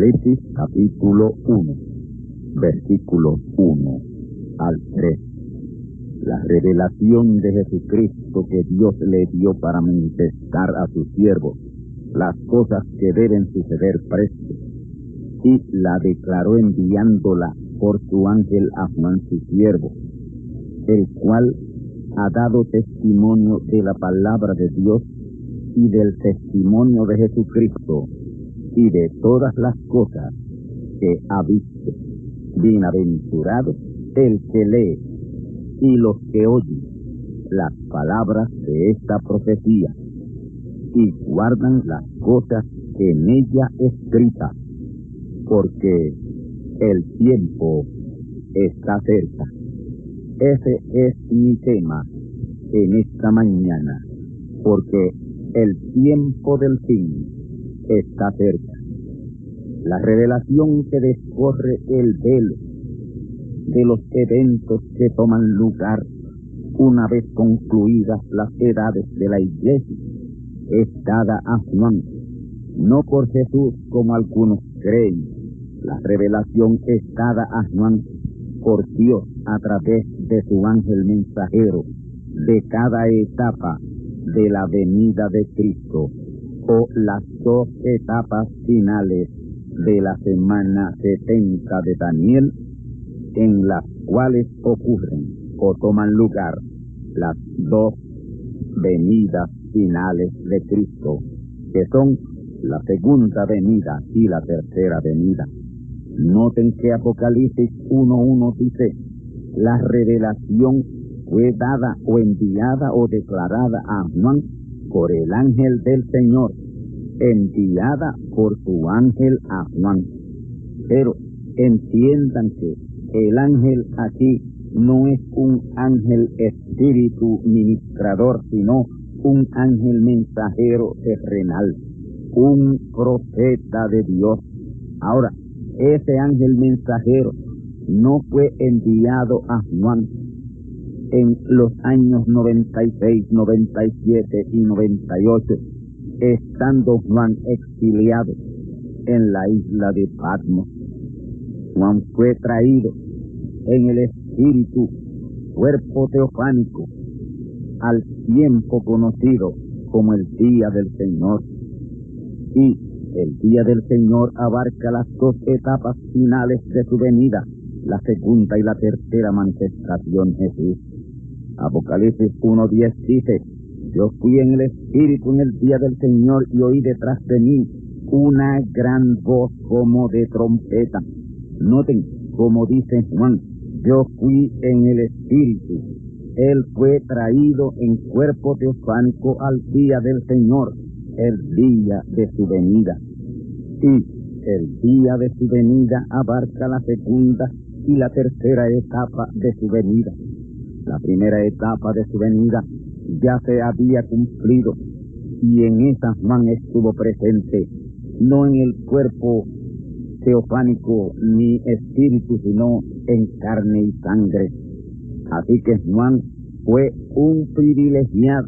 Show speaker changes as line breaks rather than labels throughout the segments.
Apocalipsis capítulo 1, versículos 1 al 3. La revelación de Jesucristo que Dios le dio para manifestar a sus siervos las cosas que deben suceder presto, y la declaró enviándola por su ángel a Juan su siervo, el cual ha dado testimonio de la palabra de Dios y del testimonio de Jesucristo y de todas las cosas que ha visto. Bienaventurado el que lee y los que oyen las palabras de esta profecía y guardan las cosas en ella escritas, porque el tiempo está cerca. Ese es mi tema en esta mañana, porque el tiempo del fin está cerca. La revelación que descorre el velo de los eventos que toman lugar una vez concluidas las edades de la iglesia es dada a Juan, no por Jesús como algunos creen. La revelación es dada a Juan por Dios a través de su ángel mensajero de cada etapa de la venida de Cristo las dos etapas finales de la semana 70 de Daniel, en las cuales ocurren o toman lugar las dos venidas finales de Cristo, que son la segunda venida y la tercera venida. Noten que Apocalipsis 1.1 dice, la revelación fue dada o enviada o declarada a Juan por el ángel del Señor, enviada por su ángel a Juan. Pero entiendan que el ángel aquí no es un ángel espíritu ministrador, sino un ángel mensajero terrenal, un profeta de Dios. Ahora, ese ángel mensajero no fue enviado a Juan en los años 96, 97 y 98, estando Juan exiliado en la isla de Patmos. Juan fue traído en el espíritu, cuerpo teofánico, al tiempo conocido como el día del Señor. Y el día del Señor abarca las dos etapas finales de su venida, la segunda y la tercera manifestación Jesús. Apocalipsis 1.10 dice, yo fui en el Espíritu en el día del Señor y oí detrás de mí una gran voz como de trompeta. Noten, como dice Juan, yo fui en el Espíritu Él fue traído en cuerpo teofánico al día del Señor, el día de su venida. Y el día de su venida abarca la segunda y la tercera etapa de su venida. La primera etapa de su venida ya se había cumplido y en esa Juan estuvo presente, no en el cuerpo teofánico ni espíritu, sino en carne y sangre. Así que Juan fue un privilegiado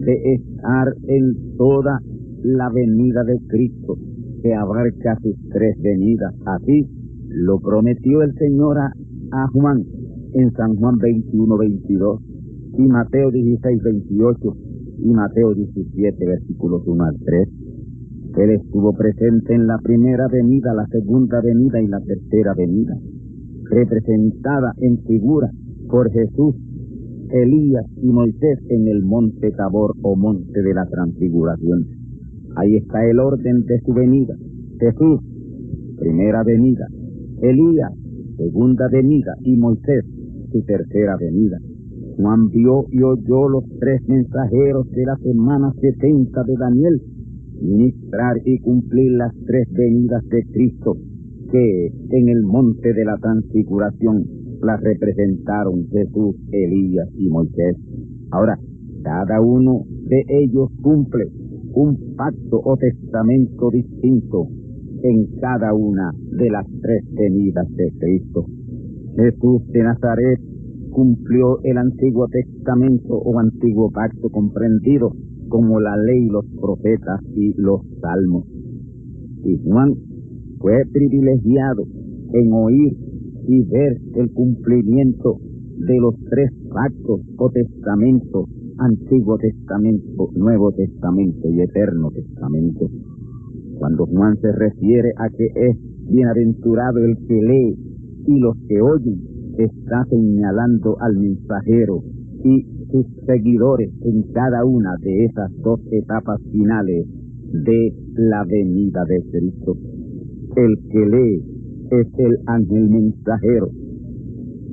de estar en toda la venida de Cristo, que abarca sus tres venidas. Así lo prometió el Señor a, Juan en San Juan 21, 22 y Mateo 16, 28 y Mateo 17, versículos 1 al 3. Él estuvo presente en la primera venida, la segunda venida y la tercera venida, representada en figura por Jesús, Elías y Moisés en el monte Tabor o monte de la transfiguración. Ahí está el orden de su venida. Jesús, primera venida. Elías, segunda venida. Y Moisés, su tercera venida. Juan vio y oyó los tres mensajeros de la semana 70 de Daniel ministrar y cumplir las tres venidas de Cristo que en el monte de la transfiguración las representaron Jesús, Elías y Moisés. Ahora, cada uno de ellos cumple un pacto o testamento distinto en cada una de las tres venidas de Cristo. Jesús de Nazaret cumplió el Antiguo Testamento o Antiguo Pacto comprendido como la ley, los profetas y los salmos. Y Juan fue privilegiado en oír y ver el cumplimiento de los tres pactos o testamentos, Antiguo Testamento, Nuevo Testamento y Eterno Testamento. Cuando Juan se refiere a que es bienaventurado el que lee y los que oyen, está señalando al mensajero y sus seguidores en cada una de esas dos etapas finales de la venida de Cristo. El que lee es el ángel mensajero.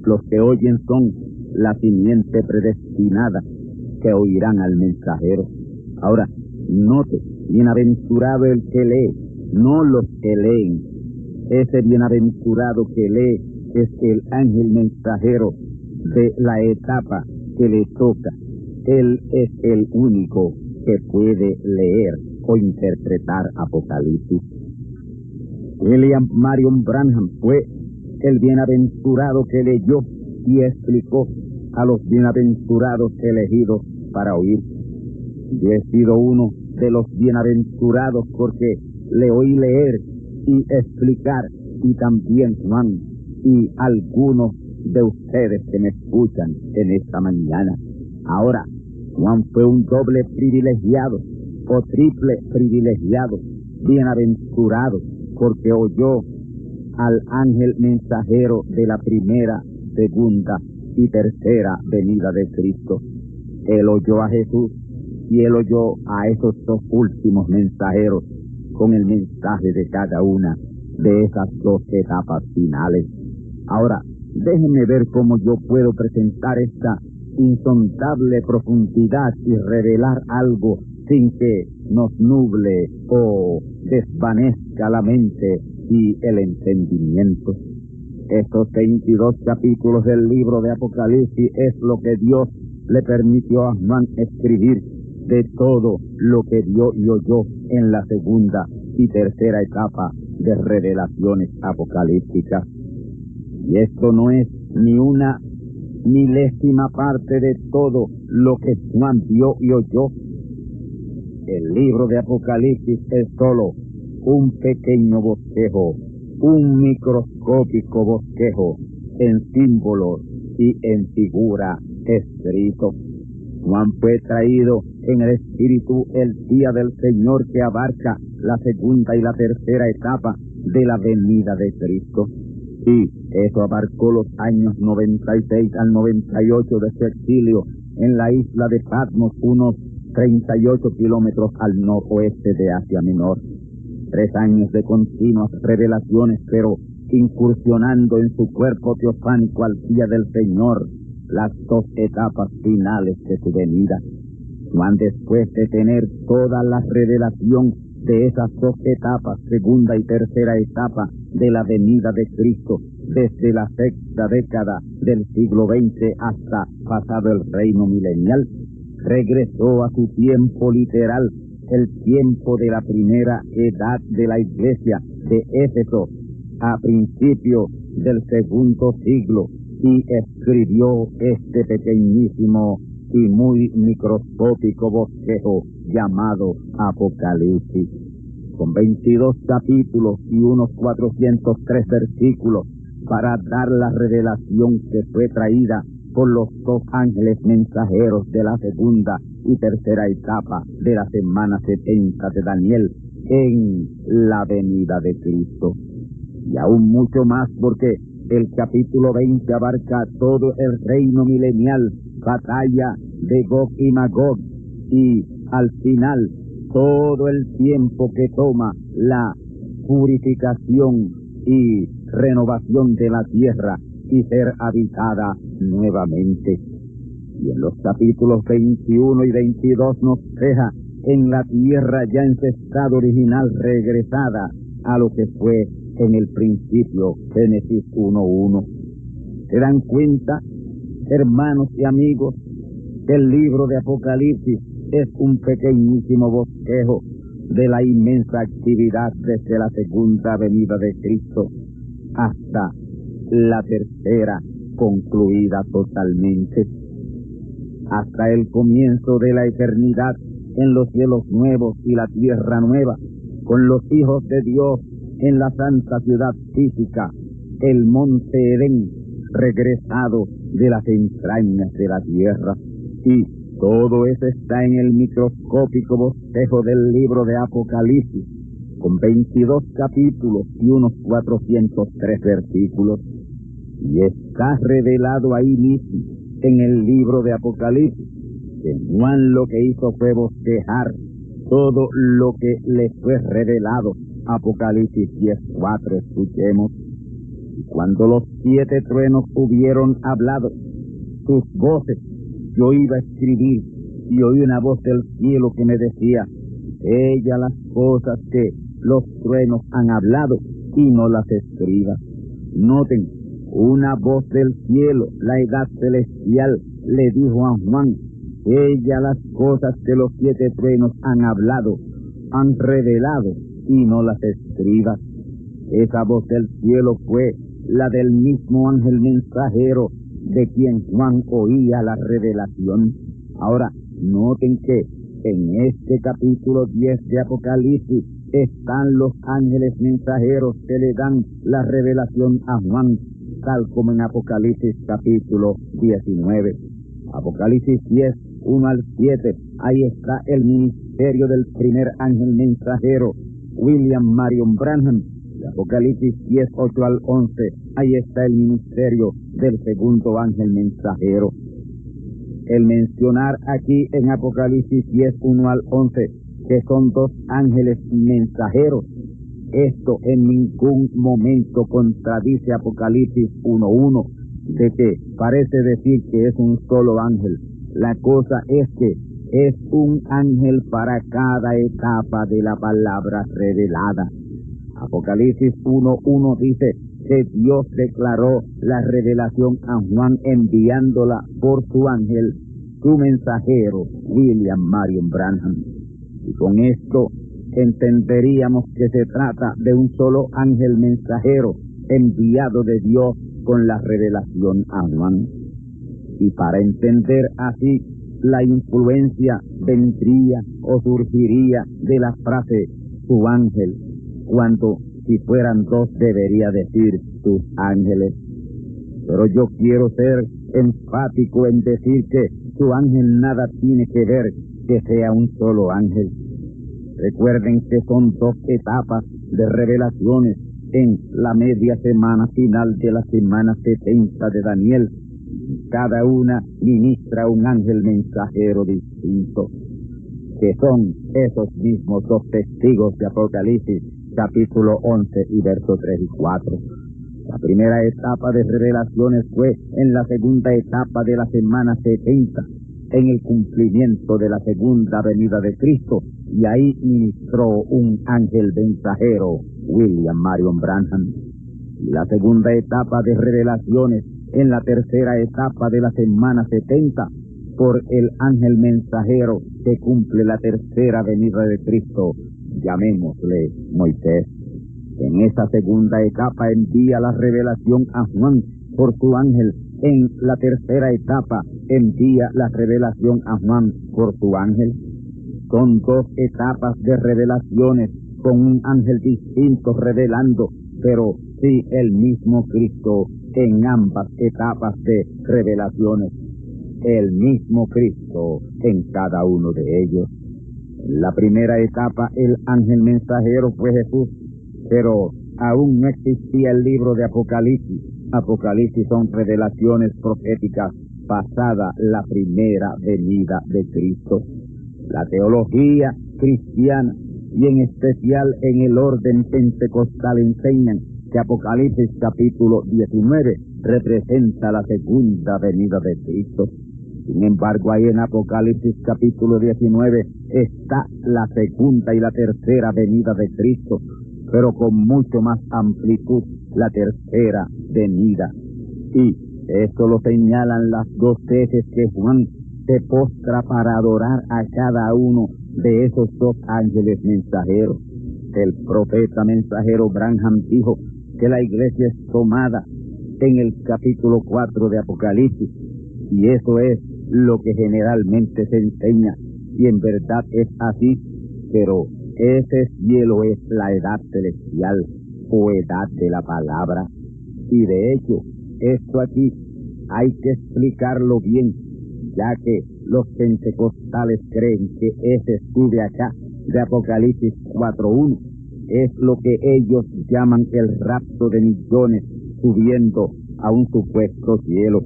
Los que oyen son la simiente predestinada que oirán al mensajero. Ahora, note, bienaventurado el que lee, no los que leen. Ese bienaventurado que lee es el ángel mensajero de la etapa que le toca. Él es el único que puede leer o interpretar Apocalipsis. William Marion Branham fue el bienaventurado que leyó y explicó a los bienaventurados elegidos para oír. Yo he sido uno de los bienaventurados porque le oí leer y explicar y también Juan y algunos de ustedes que me escuchan en esta mañana. Ahora, Juan fue un doble privilegiado o triple privilegiado, bienaventurado, porque oyó al ángel mensajero de la primera, segunda y tercera venida de Cristo. Él oyó a Jesús y él oyó a esos dos últimos mensajeros con el mensaje de cada una de esas dos etapas finales. Ahora, déjenme ver cómo yo puedo presentar esta insondable profundidad y revelar algo sin que nos nuble o desvanezca la mente y el entendimiento. Estos 22 capítulos del libro de Apocalipsis es lo que Dios le permitió a Juan escribir de todo lo que dio y oyó en la segunda y tercera etapa de revelaciones apocalípticas. Y esto no es ni una milésima parte de todo lo que Juan vio y oyó. El libro de Apocalipsis es solo un pequeño bosquejo, un microscópico bosquejo en símbolos y en figura escrito. Juan fue traído en el Espíritu el día del Señor que abarca la segunda y la tercera etapa de la venida de Cristo. Y eso abarcó los años 96 al 98 de su exilio en la isla de Patmos, unos 38 kilómetros al noroeste de Asia Menor. Tres años de continuas revelaciones, pero incursionando en su cuerpo teofánico al día del Señor, las dos etapas finales de su venida. Juan, después de tener toda la revelación de esas dos etapas, segunda y tercera etapa de la venida de Cristo, desde la sexta década del siglo XX hasta pasado el reino milenial, regresó a su tiempo literal, el tiempo de la primera edad de la iglesia de Éfeso, a principio del segundo siglo, y escribió este pequeñísimo y muy microscópico bosquejo llamado Apocalipsis, con 22 capítulos y unos 403 versículos para dar la revelación que fue traída por los dos ángeles mensajeros de la segunda y tercera etapa de la semana 70 de Daniel en la venida de Cristo. Y aún mucho más porque el capítulo 20 abarca todo el reino milenial, batalla de Gog y Magog, y al final todo el tiempo que toma la purificación y renovación de la tierra y ser habitada nuevamente. Y en los capítulos 21 y 22 nos deja en la tierra ya en su estado original regresada a lo que fue en el principio Génesis 1.1. ¿Se dan cuenta, hermanos y amigos, que el libro de Apocalipsis es un pequeñísimo bosquejo de la inmensa actividad desde la segunda venida de Cristo hasta la tercera concluida totalmente, hasta el comienzo de la eternidad en los cielos nuevos y la tierra nueva, con los hijos de Dios en la santa ciudad física, el monte Edén, regresado de las entrañas de la tierra. Y todo eso está en el microscópico bosquejo del libro de Apocalipsis, con 22 capítulos y unos 403 versículos. Y está revelado ahí mismo, en el libro de Apocalipsis, que Juan lo que hizo fue bosquejar todo lo que le fue revelado. Apocalipsis 10.4, escuchemos. Cuando los siete truenos hubieron hablado, sus voces, yo iba a escribir y oí una voz del cielo que me decía, ella las cosas que los truenos han hablado y no las escribas. Noten, una voz del cielo, la edad celestial, le dijo a Juan, ella las cosas que los siete truenos han hablado, han revelado y no las escribas. Esa voz del cielo fue la del mismo ángel mensajero de quien Juan oía la revelación. Ahora, noten que en este capítulo 10 de Apocalipsis están los ángeles mensajeros que le dan la revelación a Juan, tal como en Apocalipsis capítulo 19. Apocalipsis 10, 1 al 7, ahí está el ministerio del primer ángel mensajero, William Marion Branham. Apocalipsis 10, 8 al 11, ahí está el ministerio del segundo ángel mensajero. El mencionar aquí en Apocalipsis 10, 1 al 11, que son dos ángeles mensajeros. Esto en ningún momento contradice Apocalipsis 1.1, de que parece decir que es un solo ángel. La cosa es que es un ángel para cada etapa de la palabra revelada. Apocalipsis 1.1 dice que Dios declaró la revelación a Juan enviándola por su ángel, su mensajero, William Marion Branham. Y con esto entenderíamos que se trata de un solo ángel mensajero enviado de Dios con la revelación a Juan. Y para entender así la influencia vendría o surgiría de la frase su ángel, cuando si fueran dos debería decir sus ángeles. Pero yo quiero ser enfático en decir que su ángel nada tiene que ver que sea un solo ángel. Recuerden que son dos etapas de revelaciones en la media semana final de la semana 70 de Daniel. Cada una ministra un ángel mensajero distinto, que son esos mismos dos testigos de Apocalipsis, capítulo 11 y versos 3 y 4. La primera etapa de revelaciones fue en la segunda etapa de la semana 70, en el cumplimiento de la segunda venida de Cristo, y ahí ministró un ángel mensajero, William Marion Branham. La segunda etapa de revelaciones en la tercera etapa de la semana 70 por el ángel mensajero que cumple la tercera venida de Cristo, llamémosle Moisés. En esa segunda etapa envía la revelación a Juan por su ángel. En la tercera etapa envía la revelación a Juan por su ángel. Son dos etapas de revelaciones con un ángel distinto revelando, pero sí el mismo Cristo en ambas etapas de revelaciones. El mismo Cristo en cada uno de ellos. En la primera etapa el ángel mensajero fue Jesús, pero aún no existía el libro de Apocalipsis. Apocalipsis son revelaciones proféticas pasada la primera venida de Cristo. La teología cristiana y en especial en el orden pentecostal enseñan que Apocalipsis capítulo 19 representa la segunda venida de Cristo. Sin embargo, ahí en Apocalipsis capítulo 19 está la segunda y la tercera venida de Cristo, pero con mucho más amplitud la tercera venida. Y esto lo señalan las dos veces que Juan se postra para adorar a cada uno de esos dos ángeles mensajeros. El profeta mensajero Branham dijo que la iglesia es tomada en el capítulo 4 de Apocalipsis. Y eso es lo que generalmente se enseña. Y en verdad es así, pero ese cielo es la edad celestial o edad de la palabra. Y de hecho, esto aquí hay que explicarlo bien, ya que los pentecostales creen que ese estudio acá de Apocalipsis 4.1 es lo que ellos llaman el rapto de millones subiendo a un supuesto cielo.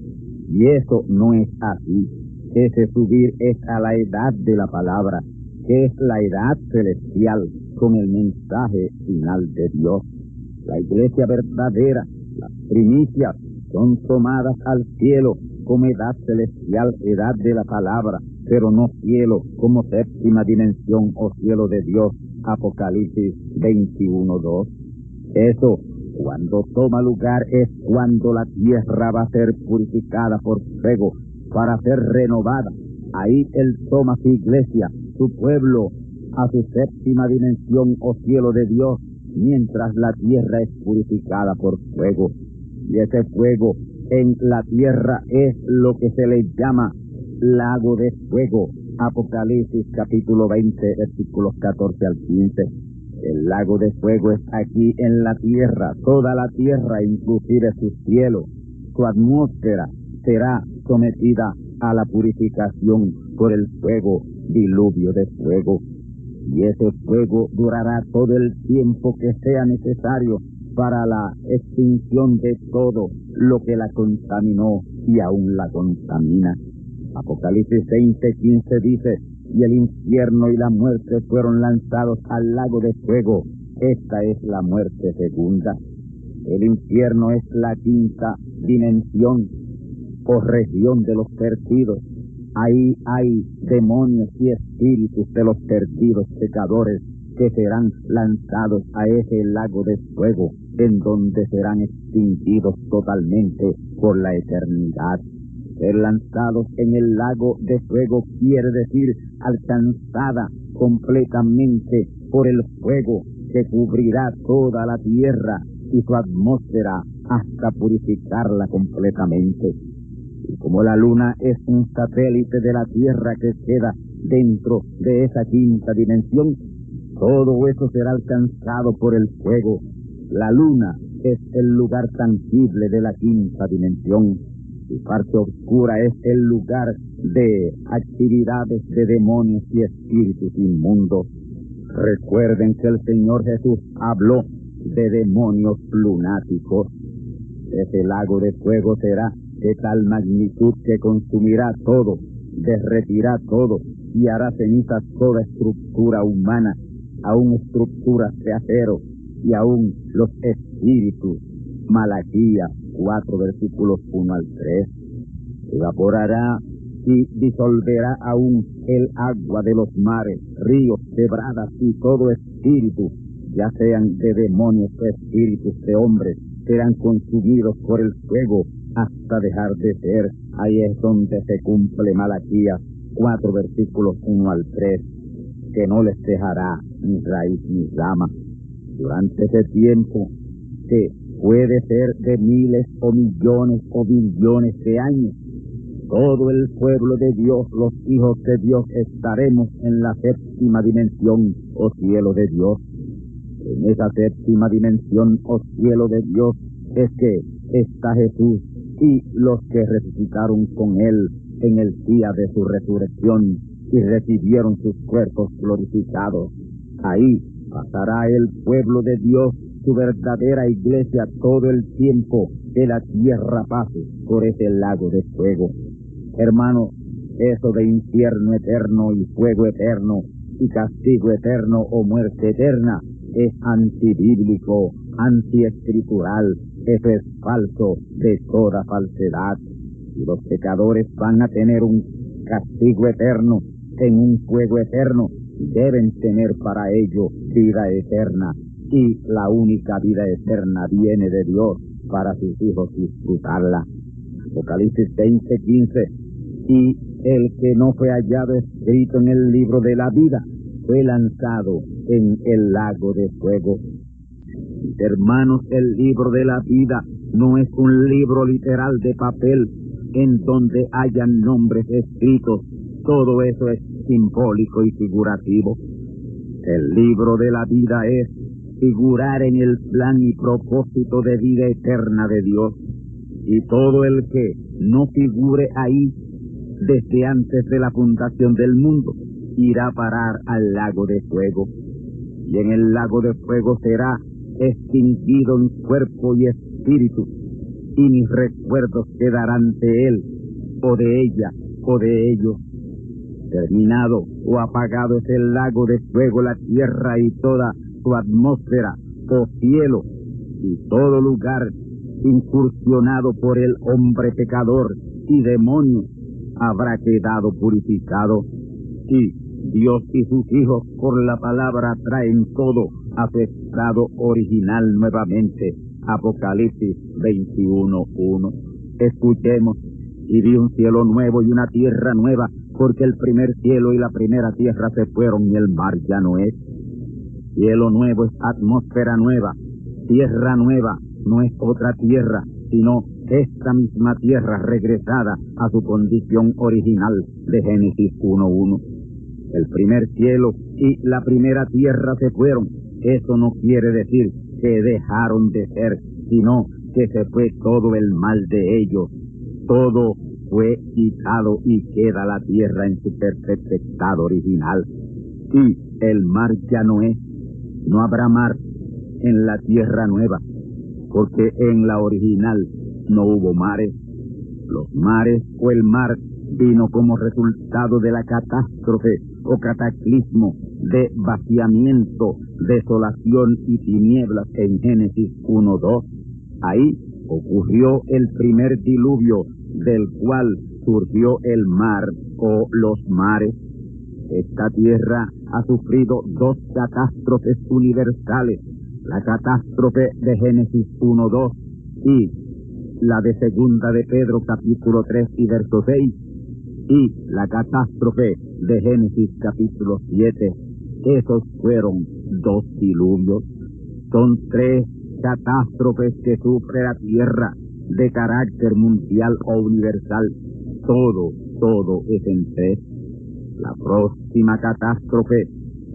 Y eso no es así. Ese subir es a la edad de la palabra, que es la edad celestial con el mensaje final de Dios. La iglesia verdadera, las primicias, son tomadas al cielo como edad celestial, edad de la palabra, pero no cielo como séptima dimensión o cielo de Dios, Apocalipsis 21.2. Eso, cuando toma lugar, es cuando la tierra va a ser purificada por fuego para ser renovada. Ahí Él toma su iglesia, su pueblo, a su séptima dimensión o cielo de Dios, mientras la tierra es purificada por fuego. Y ese fuego en la tierra es lo que se le llama lago de fuego, Apocalipsis capítulo 20, versículos 14 al 15. El lago de fuego está aquí en la tierra, toda la tierra, inclusive su cielo, su atmósfera será sometida a la purificación por el fuego, diluvio de fuego. Y ese fuego durará todo el tiempo que sea necesario para la extinción de todo lo que la contaminó y aún la contamina. Apocalipsis 20, 15 dice, y el infierno y la muerte fueron lanzados al lago de fuego. Esta es la muerte segunda. El infierno es la quinta dimensión o región de los perdidos. Ahí hay demonios y espíritus de los perdidos pecadores que serán lanzados a ese lago de fuego, en donde serán extinguidos totalmente por la eternidad. Ser lanzados en el lago de fuego quiere decir alcanzada completamente por el fuego que cubrirá toda la tierra y su atmósfera hasta purificarla completamente. Y como la luna es un satélite de la tierra que queda dentro de esa quinta dimensión, todo eso será alcanzado por el fuego. La luna es el lugar tangible de la quinta dimensión su parte oscura es el lugar de actividades de demonios y espíritus inmundos. Recuerden que el Señor Jesús habló de demonios lunáticos. Ese lago de fuego será de tal magnitud que consumirá todo, derretirá todo y hará cenizas toda estructura humana, aún estructuras de acero y aún los espíritus Malaquías 4 versículos 1 al 3. Evaporará y disolverá aún el agua de los mares, ríos, quebradas y todo espíritu, ya sean de demonios o espíritus de hombres, serán consumidos por el fuego hasta dejar de ser. Ahí es donde se cumple Malaquías 4 versículos 1 al 3, que no les dejará ni raíz ni rama. Durante ese tiempo, que puede ser de miles o millones o billones de años, todo el pueblo de Dios, los hijos de Dios, estaremos en la séptima dimensión o cielo de Dios. En esa séptima dimensión o cielo de Dios es que está Jesús y los que resucitaron con él en el día de su resurrección y recibieron sus cuerpos glorificados. Ahí pasará el pueblo de Dios, su verdadera iglesia, todo el tiempo que la tierra pase por ese lago de fuego. Hermano, eso de infierno eterno y fuego eterno y castigo eterno o muerte eterna es antibíblico, antiescritural, eso es falso de toda falsedad. Y los pecadores van a tener un castigo eterno en un fuego eterno, deben tener para ello vida eterna. Y la única vida eterna viene de Dios para sus hijos disfrutarla. Apocalipsis 20, 15. Y el que no fue hallado escrito en el libro de la vida fue lanzado en el lago de fuego. Hermanos, el libro de la vida no es un libro literal de papel en donde hayan nombres escritos. Todo eso es simbólico y figurativo. El libro de la vida es figurar en el plan y propósito de vida eterna de Dios. Y todo el que no figure ahí desde antes de la fundación del mundo irá a parar al lago de fuego. Y en el lago de fuego será extinguido en cuerpo y espíritu, y mis recuerdos quedarán de él, o de ella, o de ellos. Terminado o apagado es el lago de fuego, la tierra y toda su atmósfera, o cielo, y todo lugar incursionado por el hombre pecador y demonio habrá quedado purificado. Y Dios y sus hijos por la palabra traen todo a su estado original nuevamente. Apocalipsis 21.1. Escuchemos, y vi un cielo nuevo y una tierra nueva, porque el primer cielo y la primera tierra se fueron y el mar ya no es. Cielo nuevo es atmósfera nueva, tierra nueva no es otra tierra, sino esta misma tierra regresada a su condición original de Génesis 1.1. El primer cielo y la primera tierra se fueron. Eso no quiere decir que dejaron de ser, sino que se fue todo el mal de ellos. Todo fue quitado y queda la tierra en su perfecto estado original. Y el mar ya no es. No habrá mar en la tierra nueva, porque en la original no hubo mares. Los mares o el mar vino como resultado de la catástrofe o cataclismo de vaciamiento, desolación y tinieblas en Génesis 1.2. Ahí ocurrió el primer diluvio del cual surgió el mar o los mares. Esta tierra ha sufrido dos catástrofes universales, la catástrofe de Génesis 1.2 y la de segunda de Pedro capítulo 3 y verso 6 y la catástrofe de Génesis capítulo 7. Esos fueron dos diluvios. Son tres catástrofes que sufre la tierra de carácter mundial o universal. Todo, todo es en tres. La próxima catástrofe,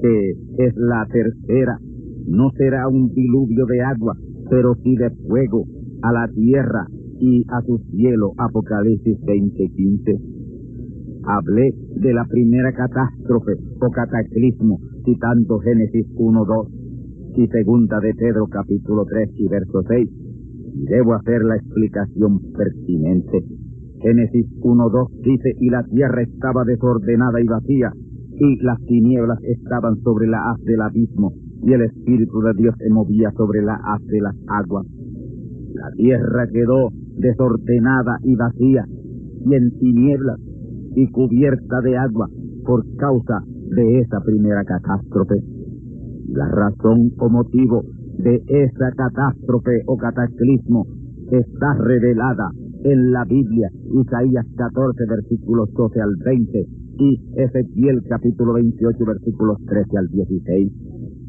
que es la tercera, no será un diluvio de agua, pero sí de fuego a la tierra y a su cielo. Apocalipsis 20:15 hablé de la primera catástrofe o cataclismo, citando Génesis 1, 2 y segunda de Pedro capítulo 3 y verso 6. Debo hacer la explicación pertinente. Génesis 1, 2 dice, y la tierra estaba desordenada y vacía, y las tinieblas estaban sobre la haz del abismo, y el Espíritu de Dios se movía sobre la haz de las aguas. La tierra quedó desordenada y vacía, y en tinieblas, y cubierta de agua por causa de esa primera catástrofe. La razón o motivo de esa catástrofe o cataclismo está revelada en la Biblia, Isaías 14, versículos 12 al 20, y Ezequiel capítulo 28, versículos 13 al 16.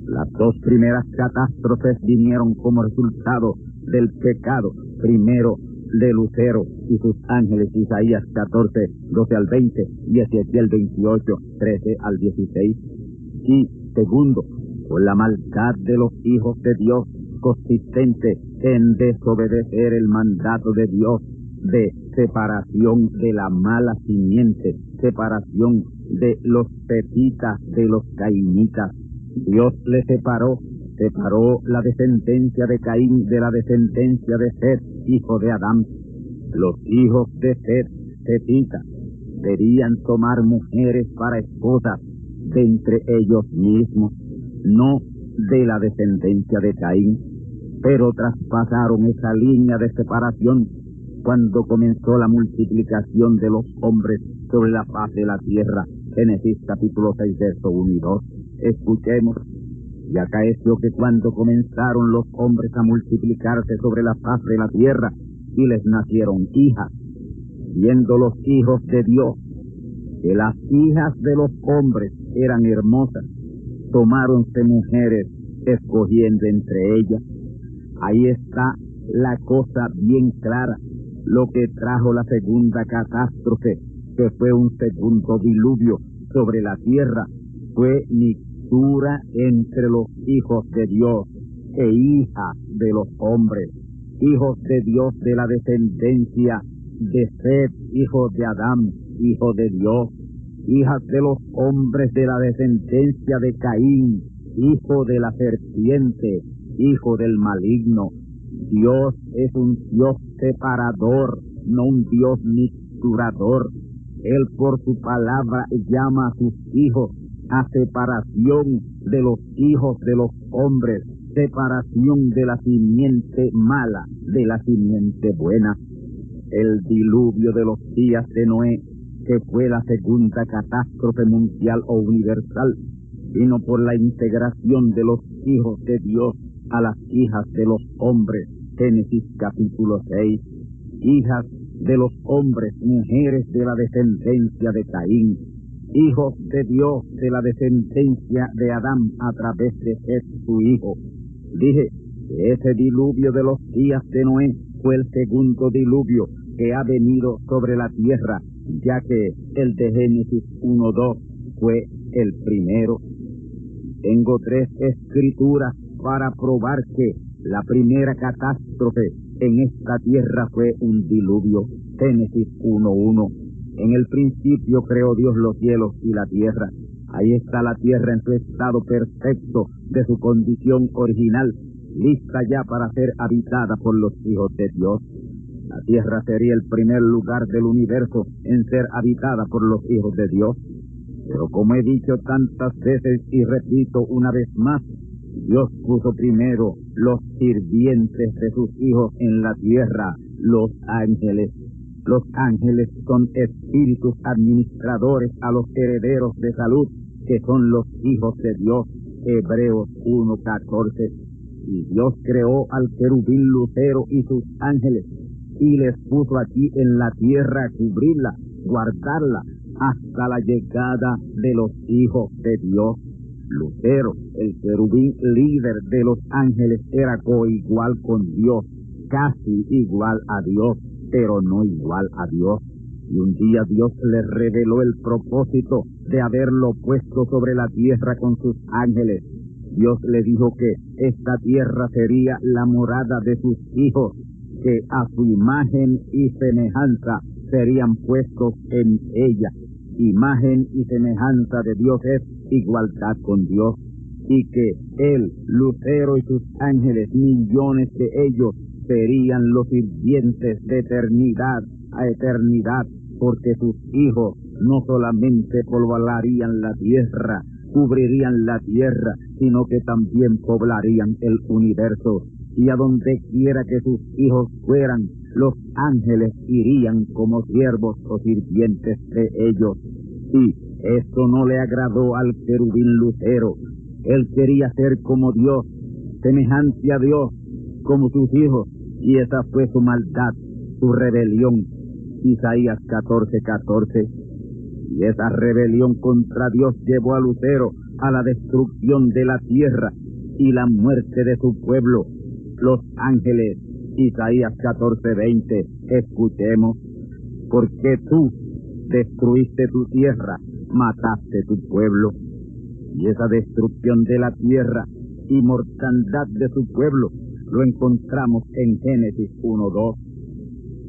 Las dos primeras catástrofes vinieron como resultado del pecado, primero de Lucero y sus ángeles, Isaías 14, 12 al 20 y Ezequiel 28, 13 al 16. Y segundo, por la maldad de los hijos de Dios, consistente en desobedecer el mandato de Dios de separación de la mala simiente, separación de los petitas de los cainitas. Dios le separó, separó la descendencia de Caín de la descendencia de Seth, hijo de Adán. Los hijos de Seth, Setitas, debían tomar mujeres para esposas de entre ellos mismos, no de la descendencia de Caín, pero traspasaron esa línea de separación cuando comenzó la multiplicación de los hombres sobre la faz de la tierra. Génesis capítulo 6, verso 1 y 2. Escuchemos. Y acaeció que cuando comenzaron los hombres a multiplicarse sobre la faz de la tierra, y les nacieron hijas, viendo los hijos de Dios, que las hijas de los hombres eran hermosas, tomáronse mujeres, escogiendo entre ellas. Ahí está la cosa bien clara lo que trajo la segunda catástrofe, que fue un segundo diluvio sobre la tierra, fue mixtura entre los hijos de Dios e hijas de los hombres, hijos de Dios de la descendencia de Seth, hijo de Adán, hijo de Dios, hijas de los hombres de la descendencia de Caín, hijo de la serpiente, hijo del maligno, Dios es un Dios separador, no un Dios mixturador. Él por su palabra llama a sus hijos a separación de los hijos de los hombres, separación de la simiente mala de la simiente buena. El diluvio de los días de Noé, que fue la segunda catástrofe mundial o universal, vino por la integración de los hijos de Dios a las hijas de los hombres. Génesis capítulo 6. Hijas de los hombres, mujeres de la descendencia de Caín, hijos de Dios de la descendencia de Adán a través de su hijo. Dije que ese diluvio de los días de Noé fue el segundo diluvio que ha venido sobre la tierra, ya que el de Génesis 1.2 fue el primero. Tengo tres escrituras para probar que la primera catástrofe en esta tierra fue un diluvio. Génesis 1.1. En el principio creó Dios los cielos y la tierra. Ahí está la tierra en su estado perfecto de su condición original, lista ya para ser habitada por los hijos de Dios. La tierra sería el primer lugar del universo en ser habitada por los hijos de Dios. Pero como he dicho tantas veces y repito una vez más, Dios puso primero los sirvientes de sus hijos en la tierra, los ángeles. Los ángeles son espíritus administradores a los herederos de salud, que son los hijos de Dios. Hebreos 1.14. Y Dios creó al querubín lucero y sus ángeles, y les puso aquí en la tierra a cubrirla, guardarla, hasta la llegada de los hijos de Dios. Lucero, el querubín líder de los ángeles, era coigual con Dios, casi igual a Dios, pero no igual a Dios. Y un día Dios le reveló el propósito de haberlo puesto sobre la tierra con sus ángeles. Dios le dijo que esta tierra sería la morada de sus hijos, que a su imagen y semejanza serían puestos en ella. Imagen y semejanza de Dios es igualdad con Dios y que Él, Lucero y sus ángeles, millones de ellos, serían los sirvientes de eternidad a eternidad, porque sus hijos no solamente poblarían la tierra, cubrirían la tierra, sino que también poblarían el universo. y a donde quiera que sus hijos fueran, los ángeles irían como siervos o sirvientes de ellos. Y esto no le agradó al querubín lucero. Él quería ser como Dios, semejante a Dios, como sus hijos, y esa fue su maldad, su rebelión. Isaías 14, 14. Y esa rebelión contra Dios llevó a Lucero a la destrucción de la tierra y la muerte de su pueblo. Los ángeles, Isaías 14, 20. Escuchemos, porque tú destruiste tu tierra, mataste tu pueblo. Y esa destrucción de la tierra y mortandad de su pueblo lo encontramos en Génesis 1.2.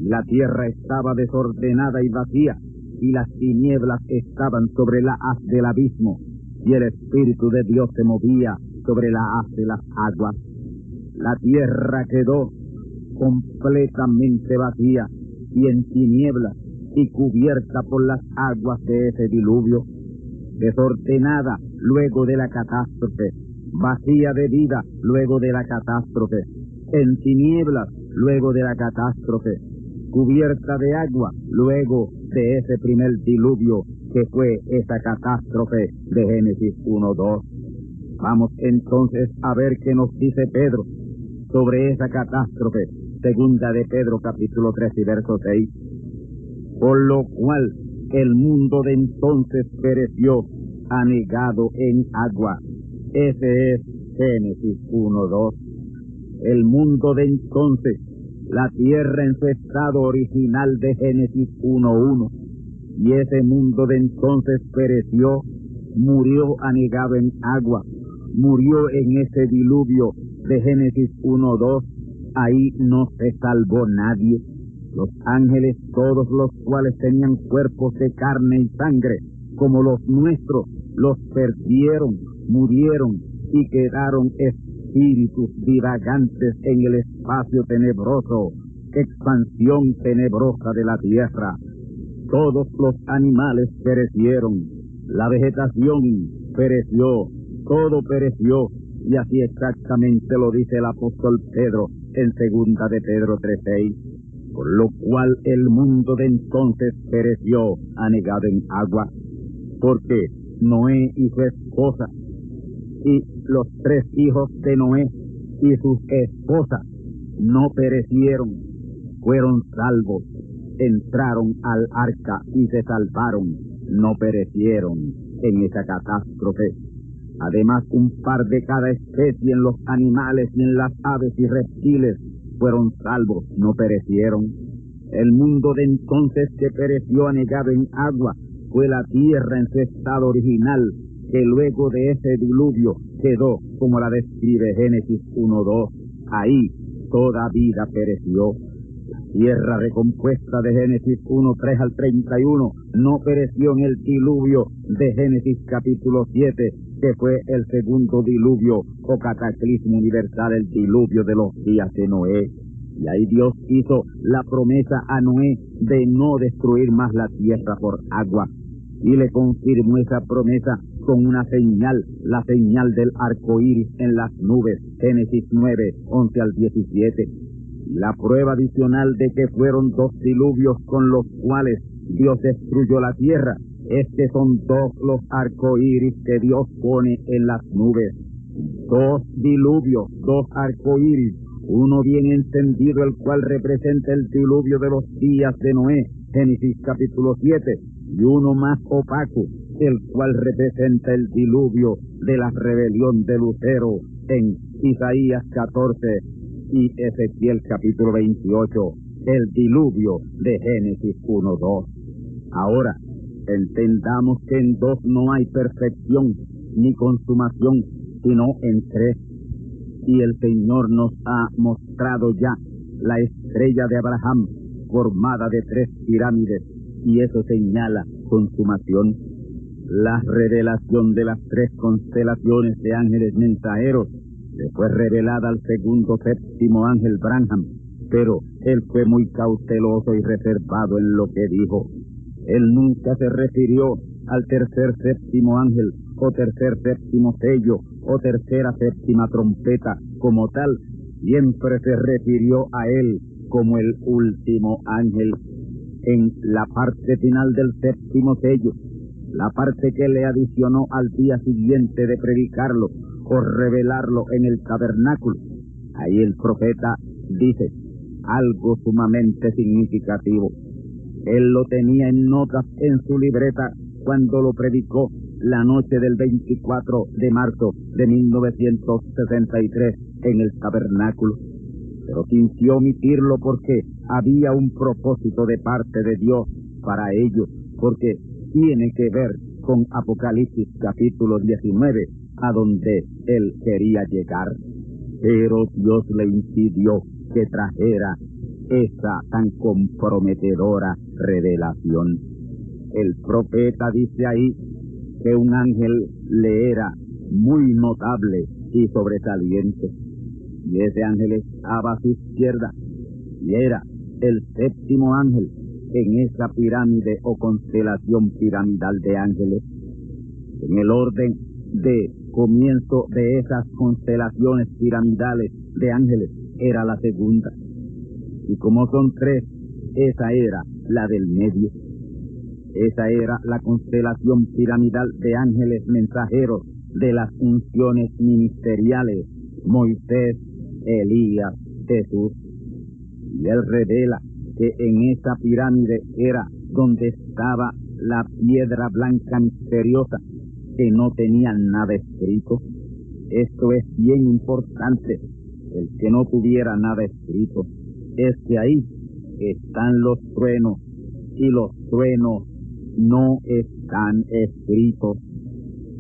La tierra estaba desordenada y vacía, y las tinieblas estaban sobre la haz del abismo, y el Espíritu de Dios se movía sobre la haz de las aguas. La tierra quedó completamente vacía y en tinieblas y cubierta por las aguas de ese diluvio, desordenada luego de la catástrofe, vacía de vida luego de la catástrofe, en tinieblas luego de la catástrofe, cubierta de agua luego de ese primer diluvio que fue esa catástrofe de Génesis 1.2. Vamos entonces a ver qué nos dice Pedro sobre esa catástrofe, segunda de Pedro capítulo 3 y verso 6. Por lo cual el mundo de entonces pereció anegado en agua. Ese es Génesis 1.2. El mundo de entonces, la tierra en su estado original de Génesis 1.1. Y ese mundo de entonces pereció, murió anegado en agua, murió en ese diluvio de Génesis 1.2. Ahí no se salvó nadie. Los ángeles, todos los cuales tenían cuerpos de carne y sangre, como los nuestros, los perdieron, murieron y quedaron espíritus divagantes en el espacio tenebroso, expansión tenebrosa de la tierra. Todos los animales perecieron, la vegetación pereció, todo pereció, y así exactamente lo dice el apóstol Pedro en segunda de Pedro 3.6, por lo cual el mundo de entonces pereció anegado en agua, porque Noé y su esposa y los tres hijos de Noé y sus esposas no perecieron, fueron salvos, entraron al arca y se salvaron, no perecieron en esa catástrofe. Además, un par de cada especie en los animales y en las aves y reptiles fueron salvos, no perecieron. El mundo de entonces que pereció anegado en agua fue la tierra en su estado original, que luego de ese diluvio quedó como la describe Génesis 1.2. Ahí toda vida pereció. La tierra recompuesta de Génesis 1.3 al 31 no pereció en el diluvio de Génesis capítulo 7, que fue el segundo diluvio o cataclismo universal, el diluvio de los días de Noé. Y ahí Dios hizo la promesa a Noé de no destruir más la tierra por agua. Y le confirmó esa promesa con una señal, la señal del arco iris en las nubes, Génesis 9, 11 al 17. La prueba adicional de que fueron dos diluvios con los cuales Dios destruyó la tierra es que son dos los arcoíris que Dios pone en las nubes. Dos diluvios, dos arcoíris, uno bien entendido el cual representa el diluvio de los días de Noé, Génesis capítulo 7, y uno más opaco, el cual representa el diluvio de la rebelión de Lucero en Isaías 14 y Ezequiel capítulo 28, el diluvio de Génesis 1-2. Ahora, entendamos que en dos no hay perfección ni consumación, sino en tres. Y el Señor nos ha mostrado ya la estrella de Abraham formada de tres pirámides, y eso señala consumación. La revelación de las tres constelaciones de ángeles mensajeros le fue revelada al segundo séptimo ángel Branham, pero él fue muy cauteloso y reservado en lo que dijo. Él nunca se refirió al tercer séptimo ángel, o tercer séptimo sello, o tercera séptima trompeta como tal, siempre se refirió a él como el último ángel en la parte final del séptimo sello, la parte que le adicionó al día siguiente de predicarlo o revelarlo en el tabernáculo. Ahí el profeta dice algo sumamente significativo. Él lo tenía en notas en su libreta cuando lo predicó la noche del 24 de marzo de 1963 en el tabernáculo, pero sintió omitirlo porque había un propósito de parte de Dios para ello, porque tiene que ver con Apocalipsis capítulo 19, a donde él quería llegar. Pero Dios le impidió que trajera esa tan comprometedora revelación. El profeta dice ahí que un ángel le era muy notable y sobresaliente. Y ese ángel estaba a su izquierda y era el séptimo ángel en esa pirámide o constelación piramidal de ángeles. En el orden de comienzo de esas constelaciones piramidales de ángeles era la segunda. Y como son tres, esa era la del medio. Esa era la constelación piramidal de ángeles mensajeros de las funciones ministeriales, Moisés, Elías, Jesús. Y él revela que en esa pirámide era donde estaba la piedra blanca misteriosa, que no tenía nada escrito. Esto es bien importante, el que no tuviera nada escrito. Es que ahí están los truenos y los truenos no están escritos.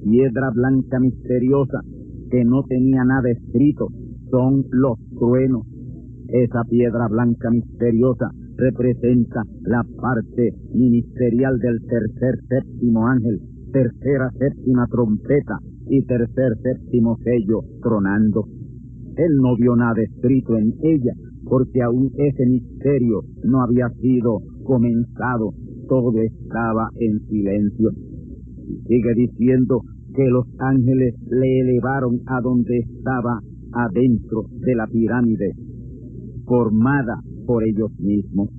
Piedra blanca misteriosa que no tenía nada escrito son los truenos. Esa piedra blanca misteriosa representa la parte ministerial del tercer séptimo ángel, tercera séptima trompeta y tercer séptimo sello tronando. Él no vio nada escrito en ella, porque aún ese misterio no había sido comenzado, todo estaba en silencio. Y sigue diciendo que los ángeles le elevaron a donde estaba adentro de la pirámide, formada por ellos mismos.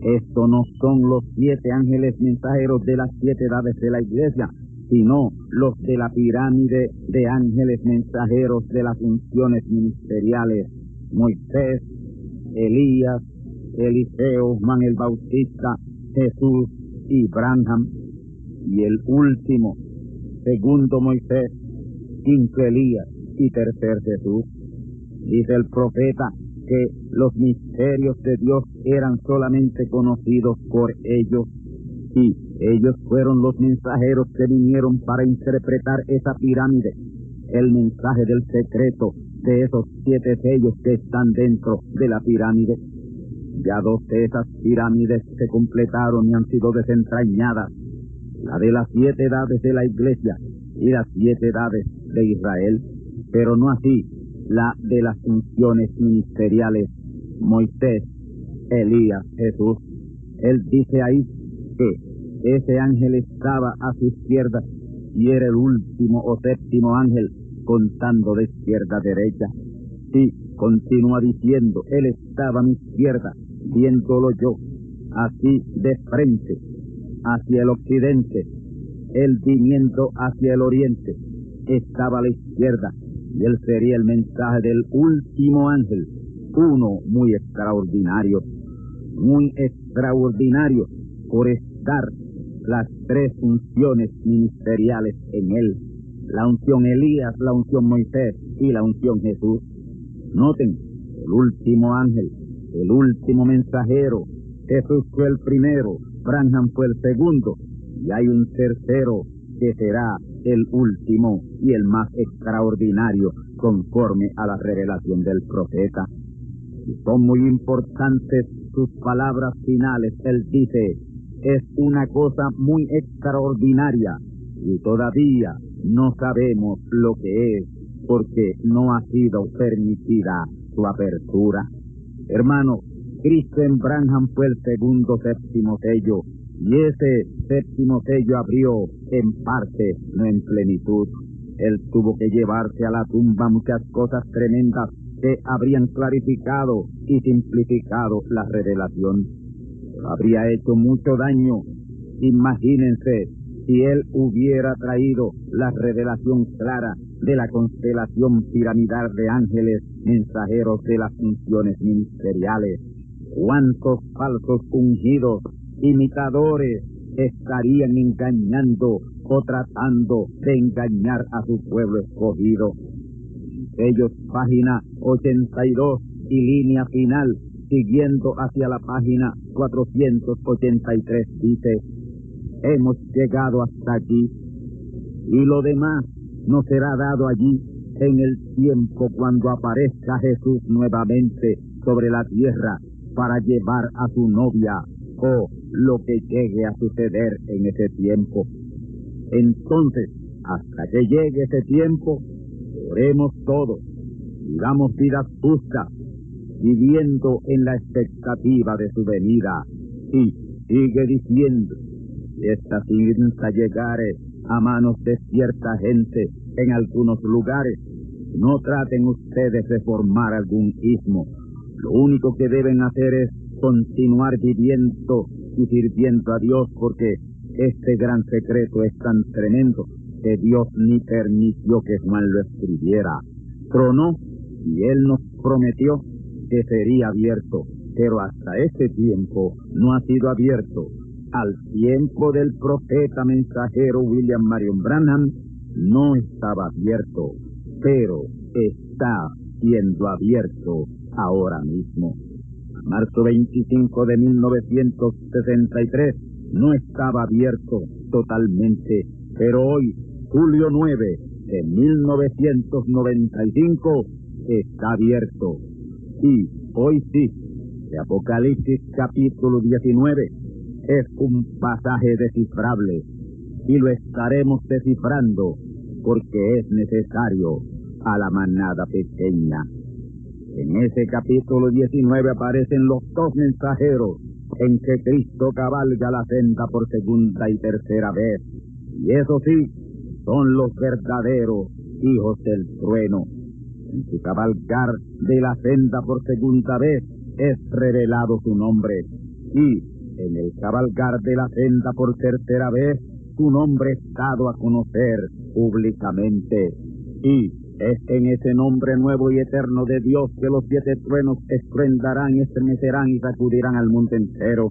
Estos no son los siete ángeles mensajeros de las siete edades de la iglesia, sino los de la pirámide de ángeles mensajeros de las funciones ministeriales, Moisés, Elías, Eliseo, Juan el Bautista, Jesús y Branham. Y el último, segundo Moisés, quinto Elías y tercer Jesús. Dice el profeta que los misterios de Dios eran solamente conocidos por ellos. y ellos fueron los mensajeros que vinieron para interpretar esa pirámide, el mensaje del secreto de esos siete sellos que están dentro de la pirámide. Ya dos de esas pirámides se completaron y han sido desentrañadas, la de las siete edades de la iglesia y las siete edades de Israel, pero no así la de las funciones ministeriales, Moisés, Elías, Jesús. Él dice ahí que ese ángel estaba a su izquierda y era el último o séptimo ángel contando de izquierda a derecha. Sí, continúa diciendo, él estaba a mi izquierda, viéndolo yo, así de frente, hacia el occidente, él viniendo hacia el oriente, estaba a la izquierda, y él sería el mensaje del último ángel, uno muy extraordinario, muy extraordinario por estar las tres funciones ministeriales en él, la unción Elías, la unción Moisés y la unción Jesús. Noten, el último ángel, el último mensajero, Jesús fue el primero, Branham fue el segundo, y hay un tercero que será el último y el más extraordinario conforme a la revelación del profeta. Y son muy importantes sus palabras finales. Él dice, es una cosa muy extraordinaria y todavía no sabemos lo que es porque no ha sido permitida su apertura. Hermano, Cristo en Branham fue el segundo séptimo sello y ese séptimo sello abrió en parte, no en plenitud. Él tuvo que llevarse a la tumba muchas cosas tremendas que habrían clarificado y simplificado la revelación. habría hecho mucho daño. Imagínense si él hubiera traído la revelación clara de la constelación piramidal de ángeles mensajeros de las funciones ministeriales. ¿Cuántos falsos ungidos, imitadores, estarían engañando o tratando de engañar a su pueblo escogido? Ellos, página 82 y línea final, siguiendo hacia la página 483, dice, hemos llegado hasta aquí y lo demás nos será dado allí en el tiempo cuando aparezca Jesús nuevamente sobre la tierra para llevar a su novia o lo que llegue a suceder en ese tiempo. Entonces, hasta que llegue ese tiempo, oremos todos, vivamos vidas justas, viviendo en la expectativa de su venida. Y sigue diciendo, esta cinta llegare a manos de cierta gente en algunos lugares, no traten ustedes de formar algún ismo. Lo único que deben hacer es continuar viviendo y sirviendo a Dios porque este gran secreto es tan tremendo que Dios ni permitió que Juan lo escribiera. Tronó y él nos prometió que sería abierto, pero hasta este tiempo no ha sido abierto al tiempo del profeta mensajero William Marion Branham no estaba abierto, pero está siendo abierto ahora mismo. Marzo 25 de 1963 no estaba abierto totalmente, pero hoy, julio 9 de 1995, está abierto. Y hoy sí, de Apocalipsis capítulo 19, es un pasaje descifrable y lo estaremos descifrando porque es necesario a la manada pequeña. En ese capítulo 19 aparecen los dos mensajeros en que Cristo cabalga la senda por segunda y tercera vez. Y eso sí, son los verdaderos hijos del trueno. En su cabalgar de la senda por segunda vez es revelado su nombre. Y en el cabalgar de la senda por tercera vez, su nombre es dado a conocer públicamente. Y es en ese nombre nuevo y eterno de Dios que los siete truenos estruendarán estremecerán y sacudirán al mundo entero.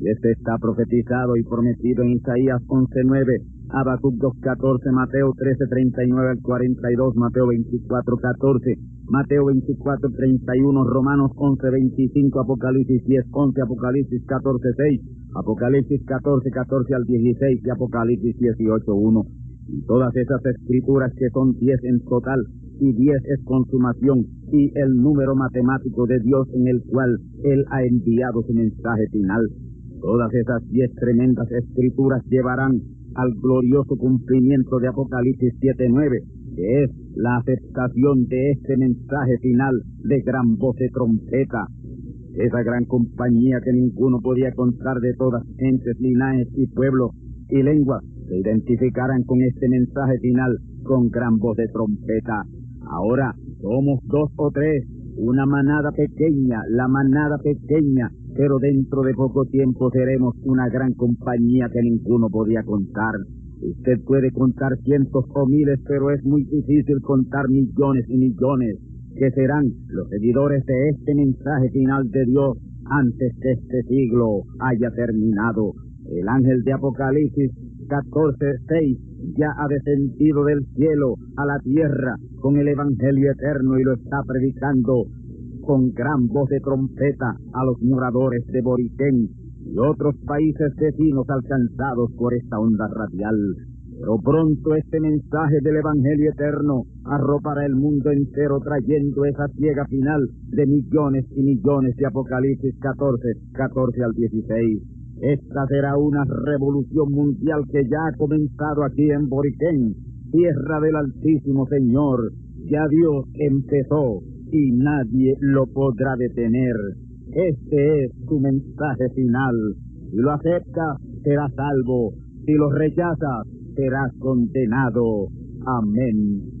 Y este está profetizado y prometido en Isaías 11.9, Habacuc 2.14, Mateo 13.39 al 42, Mateo 24.14, Mateo 24, 31, Romanos 11, 25, Apocalipsis 10, 11, Apocalipsis 14, 6, Apocalipsis 14, 14 al 16 y Apocalipsis 18, 1. Y todas esas escrituras que son 10 en total y 10 es consumación y el número matemático de Dios en el cual Él ha enviado su mensaje final. Todas esas 10 tremendas escrituras llevarán al glorioso cumplimiento de Apocalipsis 7, 9 que es la aceptación de este mensaje final de gran voz de trompeta. Esa gran compañía que ninguno podía contar de todas gentes, linajes y pueblos y lenguas se identificaran con este mensaje final con gran voz de trompeta. Ahora somos dos o tres, una manada pequeña, la manada pequeña, pero dentro de poco tiempo seremos una gran compañía que ninguno podía contar. Usted puede contar cientos o miles, pero es muy difícil contar millones y millones que serán los seguidores de este mensaje final de Dios antes que este siglo haya terminado. El ángel de Apocalipsis 14.6 ya ha descendido del cielo a la tierra con el Evangelio eterno y lo está predicando con gran voz de trompeta a los moradores de Boriquén y otros países vecinos alcanzados por esta onda radial. Pero pronto este mensaje del Evangelio eterno arropará el mundo entero trayendo esa ciega final de millones y millones de Apocalipsis 14, 14 al 16. Esta será una revolución mundial que ya ha comenzado aquí en Boriquén, tierra del Altísimo Señor. Ya Dios empezó y nadie lo podrá detener. Este es su mensaje final. Si lo aceptas, serás salvo. Si lo rechazas, serás condenado. Amén.